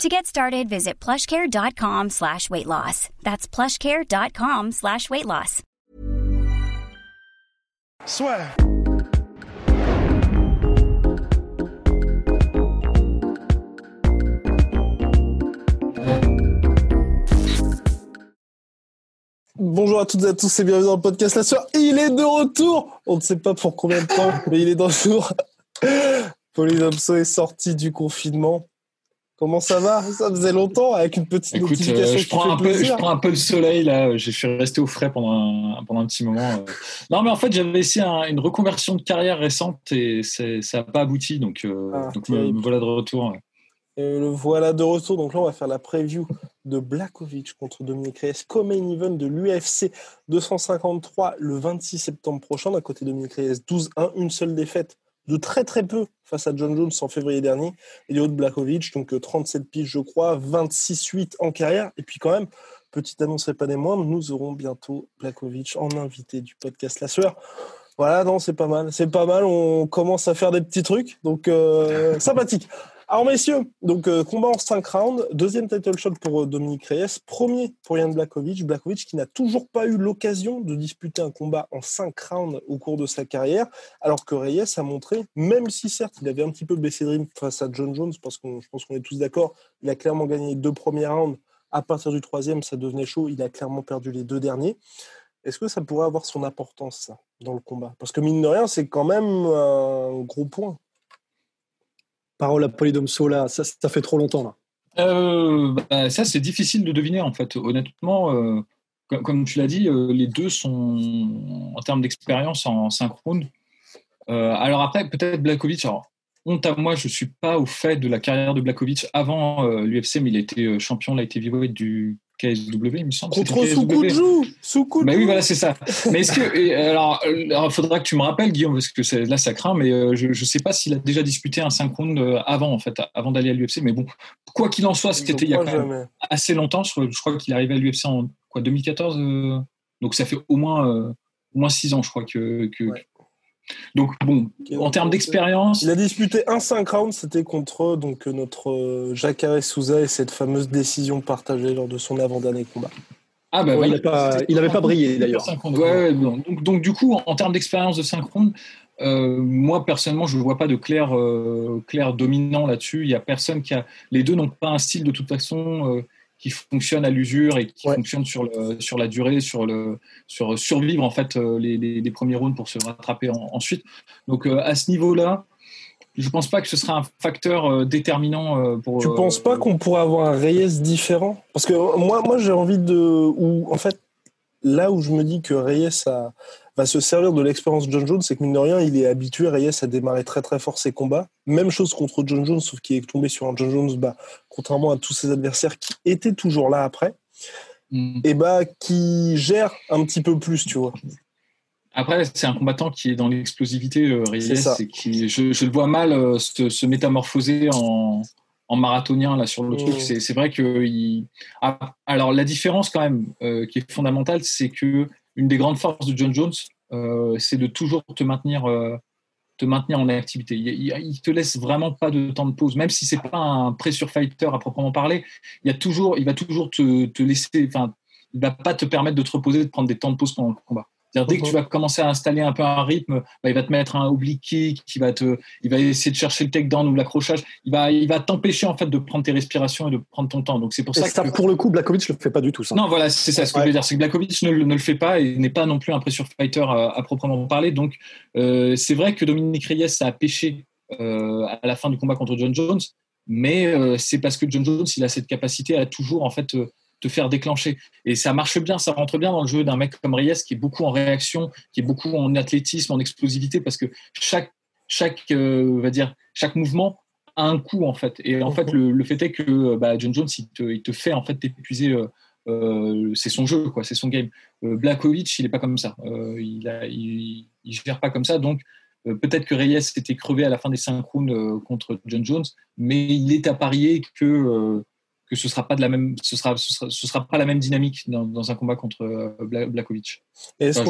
To get started, visit plushcare.com slash weight loss. That's plushcare.com slash weight loss. Soit. Bonjour à toutes et à tous et bienvenue dans le podcast La Soeur. Il est de retour. On ne sait pas pour combien de temps, mais il est dans le jour. Polydomso est sorti du confinement. Comment ça va? Ça faisait longtemps avec une petite Écoute, notification euh, je, prends un peu, je prends un peu le soleil là. Je suis resté au frais pendant un, pendant un petit moment. euh. Non, mais en fait, j'avais essayé un- une reconversion de carrière récente et ça n'a pas abouti. Donc, euh, Ah, donc me, terrible. me voilà de retour. Et le voilà de retour. Donc là, on va faire la preview de Blakovic contre Dominique Reyes, co-main event de l'UFC 253 le 26 septembre prochain. D'un côté, Dominique Reyes 12-1, une seule défaite de très très peu face à John Jones en février dernier. Et de Blakovic, donc euh, 37 piges, je crois, 26-8 en carrière. Et puis quand même, petite annonce et pas des moindres, nous aurons bientôt Blakovic en invité du podcast La Sueur. Voilà, non, c'est pas mal. C'est pas mal. On commence à faire des petits trucs. Donc, euh, sympathique. Alors, messieurs, donc euh, combat en 5 rounds. Deuxième title shot pour euh, Dominique Reyes. Premier pour Yann Blakovic. Blakovic qui n'a toujours pas eu l'occasion de disputer un combat en 5 rounds au cours de sa carrière. Alors que Reyes a montré, même si certes il avait un petit peu baissé de rythme face à John Jones, parce que je pense qu'on est tous d'accord, il a clairement gagné les deux premiers rounds. À partir du troisième, ça devenait chaud. Il a clairement perdu les deux derniers. Est-ce que ça pourrait avoir son importance, ça, dans le combat? Parce que mine de rien, c'est quand même un gros point. Parole à Polydomso, ça, fait trop longtemps. Là. Euh, bah, ça, c'est difficile de deviner en fait. Honnêtement, euh, comme, tu l'as dit, euh, les deux sont en termes d'expérience en synchrone. Alors après, peut-être Blakovic. Honte à moi, je suis pas au fait de la carrière de Blakovic avant l'UFC, mais il a été euh, champion light heavyweight du KSW, il me semble. Contre. Soukoudzou Soukoudzou Bah oui, voilà, c'est ça. Mais est-ce que et, alors, il faudra que tu me rappelles, Guillaume, parce que là, ça craint. Mais euh, je ne sais pas s'il a déjà disputé un synchrone euh, avant, en fait, avant d'aller à l'UFC. Mais bon, quoi qu'il en soit, c'était il y a quand même assez longtemps. Je, je crois qu'il est arrivé à l'UFC en quoi 2014. euh, donc ça fait au moins euh, au moins six ans, je crois que. que- Ouais. Donc bon, en termes d'expérience, Il a disputé un 5 rounds, c'était contre donc, euh, notre euh, Jacare Souza et cette fameuse décision partagée lors de son avant-dernier combat. ah bah Ouais, voilà. il a pas- il avait pas brillé, d'ailleurs. Ouais, ouais, bon. donc, donc du coup, en, termes d'expérience de synchrone, euh, moi personnellement, je ne vois pas de clair, euh, clair dominant là-dessus. Il y a personne qui a. Les deux n'ont pas un style de toute façon euh, qui fonctionne à l'usure et qui Ouais. fonctionne sur, le, sur la durée, sur, le, sur survivre en fait euh, les, les, les premiers rounds pour se rattraper en- ensuite. Donc euh, à ce niveau-là, je pense pas que ce sera un facteur euh, déterminant pour. Tu penses pas qu'on pourrait avoir un Reyes différent? Parce que moi, moi j'ai envie de. Ou, en fait, là où je me dis que Reyes a- va se servir de l'expérience de John Jones, c'est que mine de rien, il est habitué, Reyes, à démarrer très très fort ses combats. Même chose contre John Jones, sauf qu'il est tombé sur un John Jones, bah, contrairement à tous ses adversaires qui étaient toujours là après, hmm. et bah, qui gère un petit peu plus, tu vois. Après, c'est un combattant qui est dans l'explosivité, euh, Reyes, et qui, je, je le vois mal euh, se, se métamorphoser en, en marathonien là sur le truc. C'est c'est vrai que il... ah, alors la différence quand même euh, qui est fondamentale, c'est que une des grandes forces de John Jones, euh, c'est de toujours te maintenir, euh, te maintenir en activité. Il, il te laisse vraiment pas de temps de pause, même si c'est pas un pressure fighter à proprement parler. Il y a toujours, il va toujours te, te laisser, enfin, il va pas te permettre de te reposer, de prendre des temps de pause pendant le combat. C'est-à-dire, dès que tu vas commencer à installer un peu un rythme, bah, il va te mettre un oblique kick, il va, te, il va essayer de chercher le takedown ou l'accrochage. Il va, il va t'empêcher en fait de prendre tes respirations et de prendre ton temps. Donc c'est pour Et ça, ça, que pour le coup, Blakovic ne le fait pas du tout, ça. non, voilà, c'est ça ce que Ouais. je veux dire. C'est que Blakovic ne, le- ne le fait pas et n'est pas non plus un pressure fighter à, à proprement parler. Donc, euh, c'est vrai que Dominique Reyes a pêché euh, à la fin du combat contre John Jones, mais euh, c'est parce que John Jones, il a cette capacité à toujours en fait te faire déclencher. Et ça marche bien, ça rentre bien dans le jeu d'un mec comme Reyes qui est beaucoup en réaction, qui est beaucoup en athlétisme, en explosivité, parce que chaque, chaque, euh, on va dire, chaque mouvement a un coup en fait. Et en fait, le, le fait est que bah, John Jones, il te, il te fait en fait t'épuiser euh, c'est son jeu, quoi, c'est son game. Blakovic, il n'est pas comme ça. il, a, il, il, gère pas comme ça. Donc, peut-être que Reyes était crevé à la fin des cinq rounds contre John Jones, mais il est à parier que que ce sera pas de la même, ce sera, ce sera, pas la même dynamique dans, un combat contre euh, Blakovic. Est-ce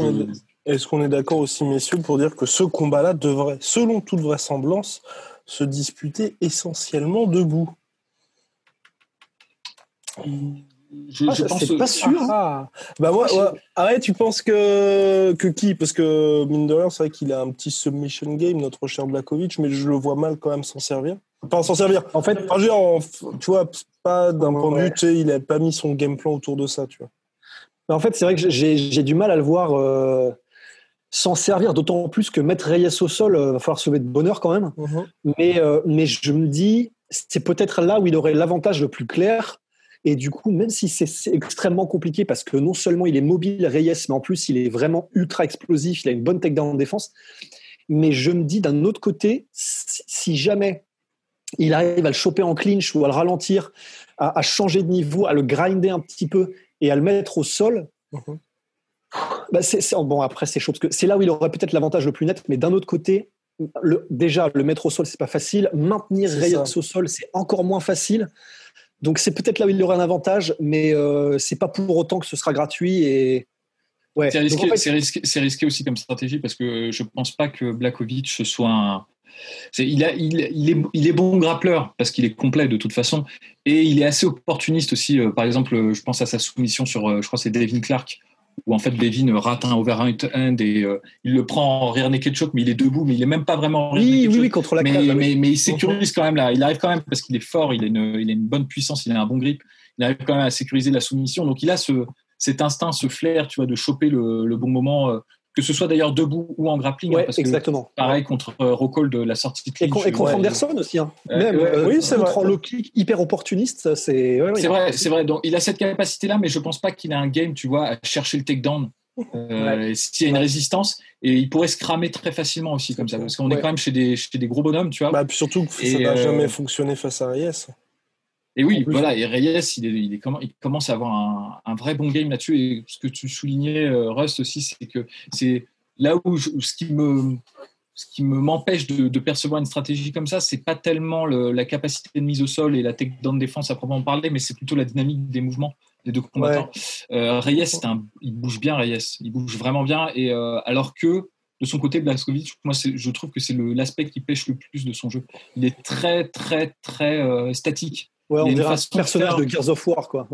qu'on est, d'accord aussi, messieurs, pour dire que ce combat-là devrait, selon toute vraisemblance, se disputer essentiellement debout? Je, ah, pense pas sûr. Hein. Ah. Bah moi, ouais. tu penses que que qui? Parce que mine de rien, c'est vrai qu'il a un petit submission game, notre cher Blakovic, mais je le vois mal quand même s'en servir. Pas s'en servir. En fait, tu vois, pas d'un point de vue, tu sais, il n'a pas mis son game plan autour de ça, tu vois. En fait, c'est vrai que j'ai du mal à le voir euh, s'en servir, d'autant plus que mettre Reyes au sol, il euh, va falloir sauver de bonheur quand même. Mhm. mais, euh, mais je me dis, c'est peut-être là où il aurait l'avantage le plus clair. Et du coup, même si c'est extrêmement compliqué, parce que non seulement il est mobile, Reyes, mais en plus il est vraiment ultra explosif, il a une bonne takedown en défense. Mais je me dis d'un autre côté, si jamais il arrive à le choper en clinch ou à le ralentir, à, changer de niveau, à le grinder un petit peu et à le mettre au sol. Mhm. Bah, bon, après, c'est chaud parce que c'est là où il aurait peut-être l'avantage le plus net, mais d'un autre côté, le, déjà, le mettre au sol, c'est pas facile. Maintenir Reyes au sol, c'est encore moins facile. Donc, c'est peut-être là où il aurait un avantage, mais euh, c'est pas pour autant que ce sera gratuit. Et, ouais. C'est risqué, risqué, aussi comme stratégie parce que je pense pas que Blakovic soit un il, est, bon grappleur parce qu'il est complet de toute façon et il est assez opportuniste aussi. Euh, par exemple, je pense à sa soumission sur, euh, je crois, c'est Devin Clark où en fait Devin rate un overhand et euh, il le prend en rear naked choke, mais il est debout, mais il est même pas vraiment en oui, oui, oui, contre la mais, mais, mais, il sécurise quand même là. Il arrive quand même parce qu'il est fort, il a, une, il a une bonne puissance, il a un bon grip. Il arrive quand même à sécuriser la soumission. Donc il a ce, cet instinct, ce flair, tu vois, de choper le, le bon moment que ce soit d'ailleurs debout ou en grappling. Hein, parce exactement. Que, pareil contre euh, Rockhold de la sortie de clinch. Et, contre Anderson aussi. Hein. Même, euh, oui, c'est contre low kick hyper opportuniste. C'est c'est vrai, c'est vrai. Donc, il a cette capacité-là, mais je pense pas qu'il a un game, tu vois, à chercher le takedown. Euh, S'il y a une résistance, et il pourrait se cramer très facilement aussi comme ça, parce qu'on est quand même chez des, chez des gros bonhommes, tu vois. Bah, surtout que ça n'a jamais fonctionné face à Reyes. Et oui, voilà, et Reyes, il, est, il, est, il, commence à avoir un, un vrai bon game là-dessus. Et ce que tu soulignais, Rust aussi, c'est que c'est là où ce qui me ce qui me m'empêche de, percevoir une stratégie comme ça, c'est pas tellement la capacité de mise au sol et la takedown défense à proprement parler, mais c'est plutôt la dynamique des mouvements des deux combattants. Euh, Reyes, un, il bouge bien, Reyes, il bouge vraiment bien, et euh, alors que de son côté, Blaskovic, moi, je trouve que c'est l'aspect qui pêche le plus de son jeu. Il est très, très, très euh, statique. Ouais, on dirait un personnage de, Gears of War, quoi.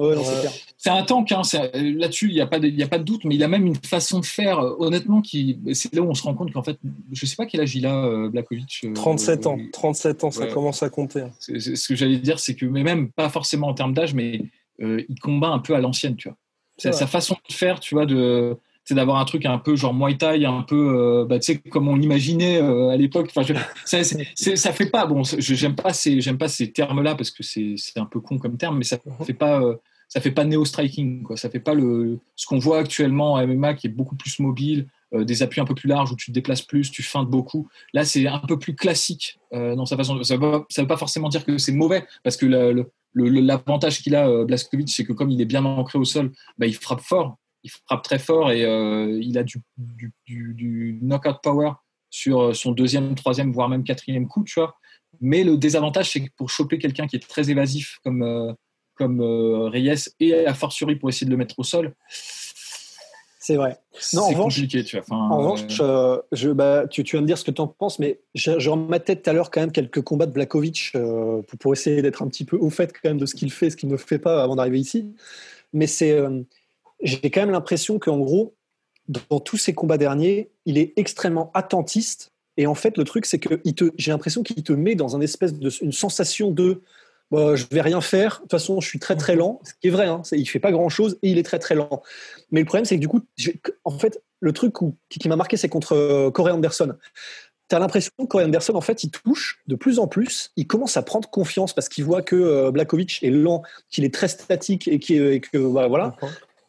c'est un tank, hein, là-dessus, il n'y a, pas de, a pas de doute, mais il a même une façon de faire, euh, honnêtement, qui, c'est là où on se rend compte qu'en fait, je ne sais pas quel âge il a, euh, Blakovic. 37 euh, ans, 37 ans, ça commence à compter. Hein. ce que j'allais dire, c'est que, mais même pas forcément en termes d'âge, mais il combat un peu à l'ancienne, tu vois. Sa façon de faire, tu vois, de c'est d'avoir un truc un peu genre Muay Thai, un peu, euh, bah, tu sais, comme on l'imaginait euh, à l'époque. Enfin, ça, ça fait pas, bon, j'aime pas ces, j'aime pas ces termes-là parce que c'est un peu con comme terme, mais ça mhm. fait pas, euh, ça fait pas néo striking, quoi. Ça fait pas le, ce qu'on voit actuellement en MMA qui est beaucoup plus mobile, des appuis un peu plus larges où tu te déplaces plus, tu feintes beaucoup. Là, c'est un peu plus classique dans sa façon. Ça ne veut pas forcément dire que c'est mauvais parce que l'avantage qu'il a, Blaskovic, c'est que comme il est bien ancré au sol, bah, il frappe fort il frappe très fort et euh, il a du, du, knockout power sur euh, son deuxième, troisième, voire même quatrième coup, tu vois. Mais le désavantage, c'est que pour choper quelqu'un qui est très évasif comme, euh, comme Reyes et à fortiori pour essayer de le mettre au sol, c'est vrai. Non, en compliqué, tu vois. en revanche, je, bah, tu, tu, vas me dire ce que tu en penses, mais j'ai ma tête tout à l'heure quand même quelques combats de Blakovic pour, pour, essayer d'être un petit peu au fait quand même de ce qu'il fait, ce qu'il ne fait pas avant d'arriver ici. Mais c'est j'ai quand même l'impression qu'en gros, dans tous ces combats derniers, il est extrêmement attentiste. Et en fait, le truc, c'est que j'ai l'impression qu'il te met dans une espèce de une sensation de bah, je vais rien faire. De toute façon, je suis très très lent. Ce qui est vrai, hein, il fait pas grand chose et il est très très lent. Mais le problème, c'est que du coup, en fait, le truc qui, m'a marqué, c'est contre euh, Corey Anderson. Tu as l'impression que Corey Anderson, en fait, il touche de plus en plus. Il commence à prendre confiance parce qu'il voit que euh, Blakovic est lent, qu'il est très statique et, que voilà.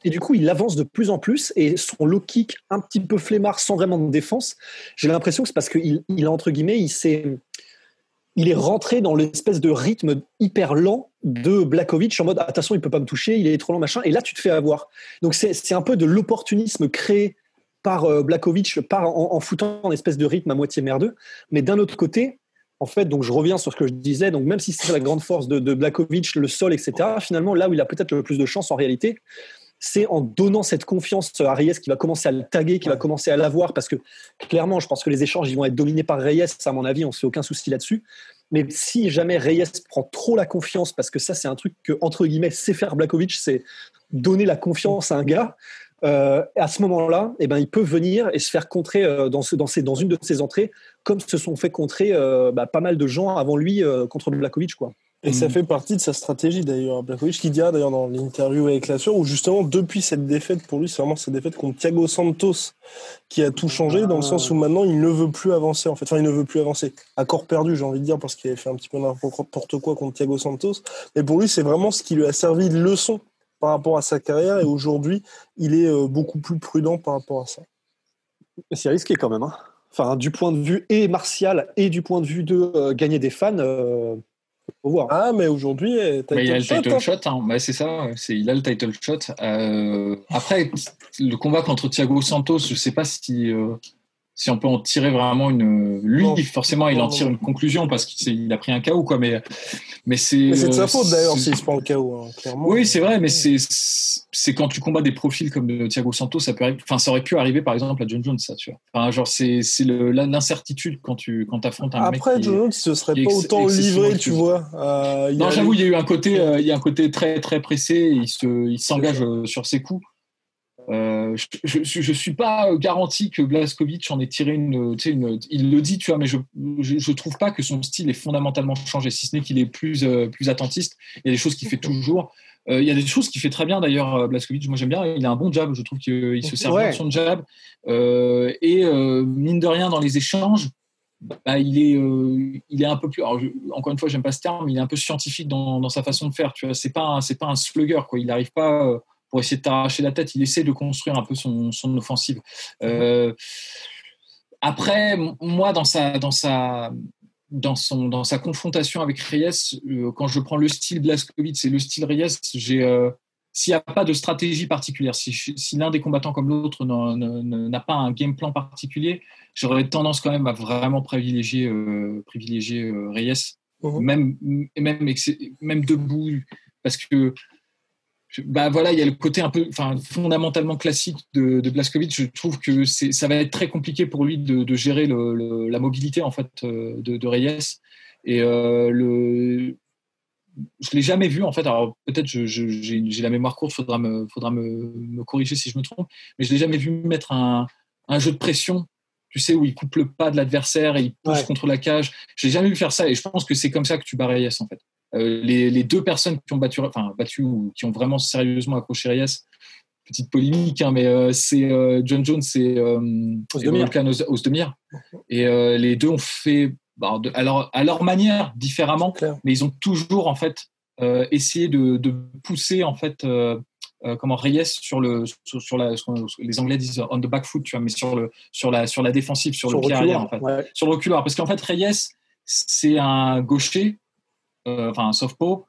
Et du coup, il avance de plus en plus et son low kick un petit peu flemmard sans vraiment de défense, j'ai l'impression que c'est parce qu'il, il entre guillemets, il s'est, il est rentré dans l'espèce de rythme hyper lent de Blakovic en mode attention, il peut pas me toucher, il est trop lent, machin. Et là, tu te fais avoir. Donc, c'est un peu de l'opportunisme créé par euh, Blakovic, par, en, foutant une espèce de rythme à moitié merdeux. Mais d'un autre côté, en fait, donc je reviens sur ce que je disais. Donc, même si c'est la grande force de, de Blakovic, le sol, etc., finalement, là où il a peut-être le plus de chance en réalité, c'est en donnant cette confiance à Reyes qui va commencer à le taguer, qui va commencer à l'avoir, parce que clairement, je pense que les échanges ils vont être dominés par Reyes, à mon avis, on ne se fait aucun souci là-dessus. Mais si jamais Reyes prend trop la confiance, parce que ça, c'est un truc que, entre guillemets, sait faire Blakovic, c'est donner la confiance à un gars, euh, à ce moment-là, eh ben, il peut venir et se faire contrer euh, dans, dans, une de ses entrées, comme se sont fait contrer euh, bah, pas mal de gens avant lui contre Blakovic. Quoi. Et ça mm. fait partie de sa stratégie d'ailleurs. Blakovic qui dira d'ailleurs dans l'interview avec la où justement depuis cette défaite, pour lui c'est vraiment cette défaite contre Thiago Santos qui a tout changé dans le sens où maintenant il ne veut plus avancer en fait. Enfin il ne veut plus avancer. Accord perdu j'ai envie de dire parce qu'il avait fait un petit peu n'importe quoi contre Thiago Santos. Mais pour lui c'est vraiment ce qui lui a servi de leçon par rapport à sa carrière et aujourd'hui il est euh, beaucoup plus prudent par rapport à ça. C'est risqué quand même. Hein. Enfin du point de vue et martial et du point de vue de euh, gagner des fans. Euh, ah, mais aujourd'hui, il a le title hein. shot. Hein. c'est ça, il a le title shot. Euh, après, le combat contre Thiago Santos, je ne sais pas si, euh, si on peut en tirer vraiment une. Lui, forcément, il en tire une conclusion parce qu'il a pris un KO, quoi. Mais, mais c'est. de sa euh, faute d'ailleurs s'il se prend le KO, hein, clairement. Oui, c'est vrai, mais c'est c'est quand tu combats des profils comme Thiago Santos, ça peut enfin ça aurait pu arriver par exemple à John Jones, ça, tu vois. Enfin, genre c'est c'est l'incertitude quand tu quand affrontes un Après, mec. Après, John Jones, ce serait pas autant livré, tu vois. Euh, non, j'avoue, il y a eu un côté, euh, il y a un côté très très pressé. Il se il s'engage sur ses coups. Euh, je, je, suis pas garanti que Blaskovic en ait tiré une, une, il le dit, tu vois, mais je, je, trouve pas que son style est fondamentalement changé, si ce n'est qu'il est plus, euh, plus attentiste. Il y a des choses qu'il fait toujours. Euh, il y a des choses qu'il fait très bien d'ailleurs, Blaskovic. Moi j'aime bien. Il a un bon jab. Je trouve qu'il se sert bien de son jab. et mine de rien, dans les échanges, bah, il est, il est un peu plus. encore une fois, j'aime pas ce terme. Mais il est un peu scientifique dans, dans sa façon de faire. Tu vois, c'est pas, c'est pas un slugger. Quoi. Il n'arrive pas pour essayer de t'arracher la tête. Il essaie de construire un peu son, son offensive. Euh, après, moi, dans sa, dans sa, dans son, dans sa confrontation avec Reyes, euh, quand je prends le style Blaskovic et le style Reyes, j'ai, euh, s'il n'y a pas de stratégie particulière, si, si l'un des combattants comme l'autre n'a pas un game plan particulier, j'aurais tendance quand même à vraiment privilégier, privilégier Reyes, mmh. même, même, même debout, parce que bah voilà, il y a le côté un peu, enfin, fondamentalement classique de, de Blaskovic. Je trouve que ça va être très compliqué pour lui de, de gérer le, la mobilité en fait euh, de, de Reyes. Et euh, le, je l'ai jamais vu en fait. Alors peut-être j'ai la mémoire courte, faudra me, faudra me, me, corriger si je me trompe. Mais je l'ai jamais vu mettre un, un jeu de pression tu sais, où il coupe le pas de l'adversaire et il pousse contre la cage. Je l'ai jamais vu faire ça et je pense que c'est comme ça que tu bats Reyes en fait. Euh, les, deux personnes qui ont battu, enfin battu ou qui ont vraiment sérieusement accroché Reyes, petite polémique, hein, mais euh, c'est euh, John Jones et, Volkan Ozdemir. Et les deux ont fait, bah, de, alors, à leur manière, différemment, mais ils ont toujours en fait essayé de, de, pousser en fait. comment Reyes sur le sur, la les Anglais disent on the back foot tu vois mais sur le sur la sur la défensive sur, le pied arrière en fait sur le reculoir parce qu'en fait Reyes c'est un gaucher euh, enfin un softball,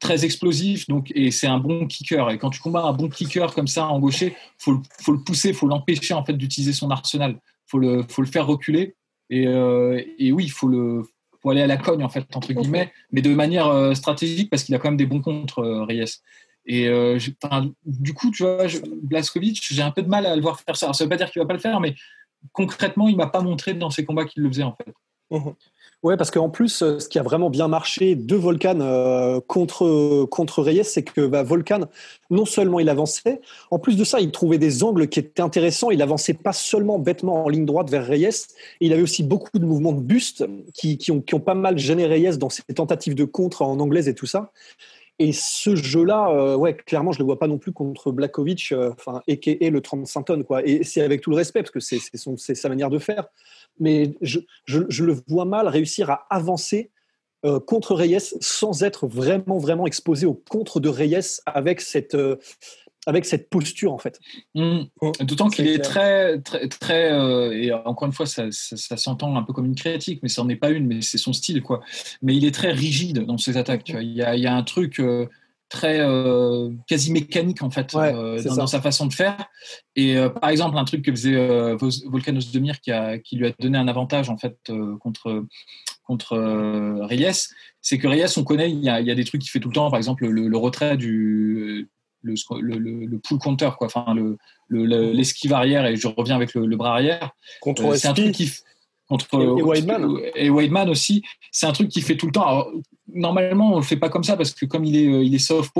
très explosif, donc et c'est un bon kicker. Et quand tu combats un bon kicker comme ça en gaucher, faut faut le pousser, faut l'empêcher en fait d'utiliser son arsenal. Faut le faut le faire reculer. Et, euh, et oui, il faut le faut aller à la cogne en fait entre guillemets, mais de manière euh, stratégique parce qu'il a quand même des bons contre Reyes. Et du coup, tu vois, Blaskovic, j'ai un peu de mal à le voir faire ça. Alors, ça veut pas dire qu'il va pas le faire, mais concrètement, il m'a pas montré dans ses combats qu'il le faisait en fait. Ouais, parce qu'en plus, euh, ce qui a vraiment bien marché de Volcan euh, contre, contre Reyes, c'est que bah, Volcan, non seulement il avançait, en plus de ça, il trouvait des angles qui étaient intéressants. Il avançait pas seulement bêtement en ligne droite vers Reyes, il avait aussi beaucoup de mouvements de buste qui, qui, ont, qui ont pas mal gêné Reyes dans ses tentatives de contre en anglaise et tout ça. Et ce jeu-là, euh, ouais, clairement, je le vois pas non plus contre Blakovic, enfin, et, le 35 tonnes, quoi. Et c'est avec tout le respect, parce que c'est sa manière de faire mais je, le vois mal réussir à avancer euh, contre Reyes sans être vraiment, vraiment exposé au contre de Reyes avec cette, euh, avec cette posture en fait. Mmh. D'autant qu'il est, très, très, très euh, et encore une fois, ça, ça, s'entend un peu comme une critique, mais ça n'en est pas une, mais c'est son style quoi. Mais il est très rigide dans ses attaques. Tu vois. Il, y a, il y a un truc euh, très euh, quasi mécanique en fait dans, sa façon de faire. Et par exemple, un truc que faisait Volcanos Demir qui, a, qui lui a donné un avantage en fait contre contre Reyes, c'est que Reyes, on connaît, il y, a, il y, a, des trucs qu'il fait tout le temps, par exemple le, le retrait du, le, le, le pull counter, quoi. Enfin, l'esquive arrière et je reviens avec le, bras arrière. Contre euh, c'est un truc qui contre et, Wideman et Wideman aussi. C'est un truc qui fait tout le temps. normalement, on le fait pas comme ça parce que comme il est euh, il est soft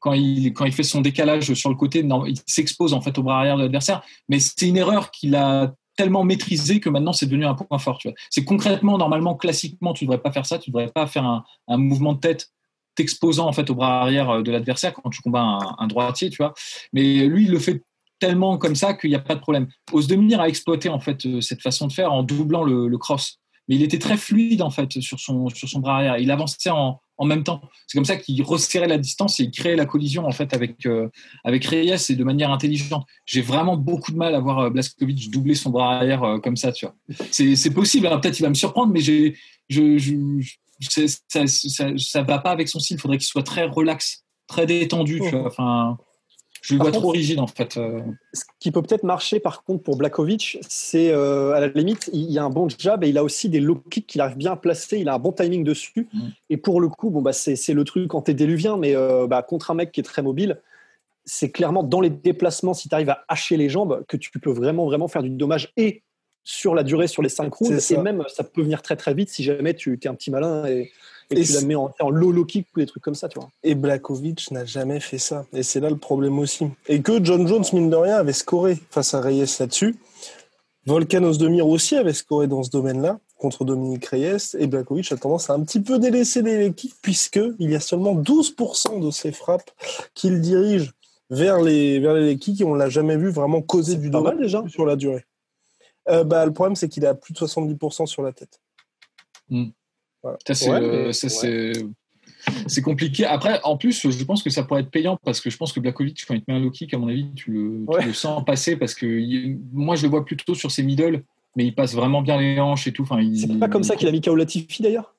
quand il, quand il fait son décalage sur le côté, non, il s'expose en fait au bras arrière de l'adversaire. Mais c'est une erreur qu'il a tellement maîtrisé que maintenant c'est devenu un point fort. C'est concrètement, normalement, classiquement, tu devrais pas faire ça. Tu devrais pas faire un, un mouvement de tête t'exposant en fait au bras arrière euh, de l'adversaire quand tu combats un, droitier, tu vois. Mais lui, il le fait tellement comme ça qu'il n'y a pas de problème. Osdemir a exploité en fait euh, cette façon de faire en doublant le, cross. Mais il était très fluide en fait sur son, sur son bras arrière. Il avançait en, en même temps. C'est comme ça qu'il resserrait la distance et il créait la collision en fait avec euh, avec Reyes et de manière intelligente. J'ai vraiment beaucoup de mal à voir Blaskovic doubler son bras arrière comme ça, tu vois. C'est possible. Hein. Peut-être il va me surprendre, mais j'ai je, ça, ça, va pas avec son style. Il faudrait qu'il soit très relax, très détendu. Tu vois. Enfin, je le vois trop rigide en fait. Euh. Ce qui peut peut-être marcher par contre pour Blakovic, c'est euh, à la limite, il y a un bon jab et il a aussi des low kicks qu'il arrive bien à placer. Il a un bon timing dessus. Mm. Et pour le coup, bon bah c'est le truc quand t'es déluvien, mais euh, bah, contre un mec qui est très mobile, c'est clairement dans les déplacements, si tu arrives à hacher les jambes, que tu peux vraiment vraiment faire du dommage et sur la durée, sur les 5 rounds. Et même, ça peut venir très très vite si jamais tu es un petit malin et, tu la mets en, low low kick ou des trucs comme ça, tu vois. Et Blakovic n'a jamais fait ça. Et c'est là le problème aussi. Et que John Jones, mine de rien, avait scoré face à Reyes là-dessus. Volkanos Demir aussi avait scoré dans ce domaine-là contre Dominique Reyes. Et Blakovic a tendance à un petit peu délaisser l'équipe puisqu'il y a seulement 12% de ses frappes qu'il dirige vers les, vers les kicks et on l'a jamais vu vraiment causer du dommage déjà sur la durée. Euh, bah, le problème, c'est qu'il a plus de 70% sur la tête. C'est compliqué. Après, en plus, je pense que ça pourrait être payant parce que je pense que Blakovic, quand il te met un low kick, à mon avis, tu le, sens passer parce que moi, je le vois plutôt sur ses middle, mais il passe vraiment bien les hanches et tout. Enfin, C'est pas comme ça qu'il a mis KO Latifi d'ailleurs?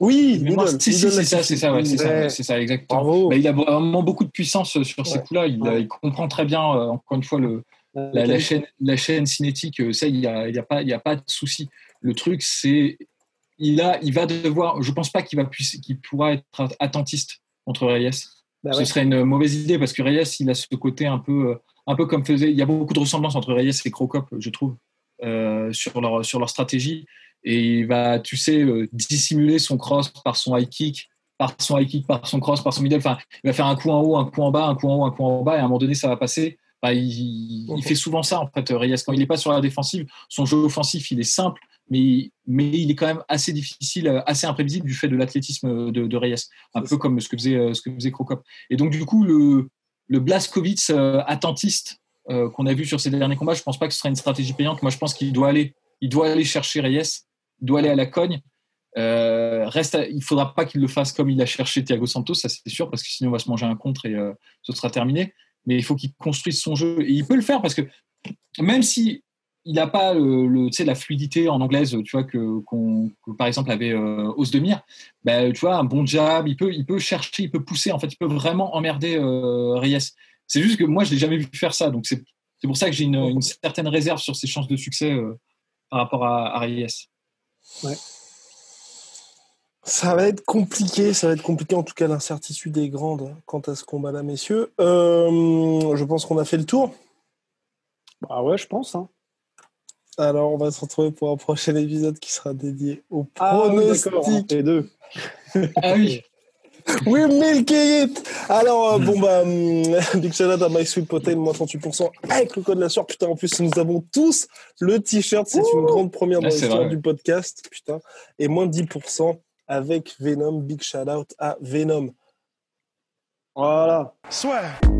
Oui, c'est ça, c'est ça, c'est ça, exactement. il a vraiment beaucoup de puissance sur ces coups-là. Il, comprend très bien, euh, encore une fois, le, la, chaîne, la chaîne cinétique, euh, ça, il n'y a, y a, pas, y a pas de souci. Le truc, c'est il, a, il va devoir. Je pense pas qu'il va qu'il pourra être attentiste contre Reyes. Bah ce serait une mauvaise idée parce que Reyes, il a ce côté un peu, un peu comme faisait. Il y a beaucoup de ressemblances entre Reyes et Crocop, je trouve, euh, sur, leur, sur leur stratégie. Et il va, tu sais, euh, dissimuler son cross par son high kick, par son high kick, par son cross, par son middle. Enfin, il va faire un coup en haut, un coup en bas, un coup en haut, un coup en bas, et à un moment donné, ça va passer. Bah, il, fait souvent ça en fait Reyes. Quand il n'est pas sur la défensive son jeu offensif il est simple mais, mais il est quand même assez difficile assez imprévisible du fait de l'athlétisme de, de, Reyes. Un peu comme ce que faisait euh, ce que faisait Krokop. Et donc du coup le le Blaskovic euh, attentiste euh, qu'on a vu sur ces derniers combats je pense pas que ce sera une stratégie payante. Moi je pense qu'il doit aller il doit aller chercher Reyes il doit aller à la cogne. Euh, reste, il faudra pas qu'il le fasse comme il a cherché Thiago Santos, ça c'est sûr, parce que sinon on va se manger un contre et ce sera terminé mais il faut qu'il construise son jeu. Et il peut le faire parce que même si il n'a pas le, la fluidité en anglaise, tu vois, que, par exemple avait euh, Osdemir, bah, tu vois, un bon jab, il peut, il peut chercher, il peut pousser, en fait, il peut vraiment emmerder euh, Reyes. C'est juste que moi, je l'ai jamais vu faire ça, donc c'est pour ça que j'ai une, certaine réserve sur ses chances de succès euh, par rapport à, à Reyes. Ouais. Ça va être compliqué, ça va être compliqué. En tout cas, l'incertitude est grande quant à ce combat-là, messieurs. Euh, je pense qu'on a fait le tour. Bah ouais, je pense. Hein. Alors, on va se retrouver pour un prochain épisode qui sera dédié au ah, pronostic. et deux. ah oui. Oui, Milkeyit Alors, euh, bon, bah, hum, big shout out à My Sweet Potato, moins 38% avec le code de la sueur. Putain, en plus, nous avons tous le t-shirt. C'est une grande première dans ah, l'histoire du podcast. Putain. Et moins 10% avec Venom. Big shout out à Venom. Voilà. Soit.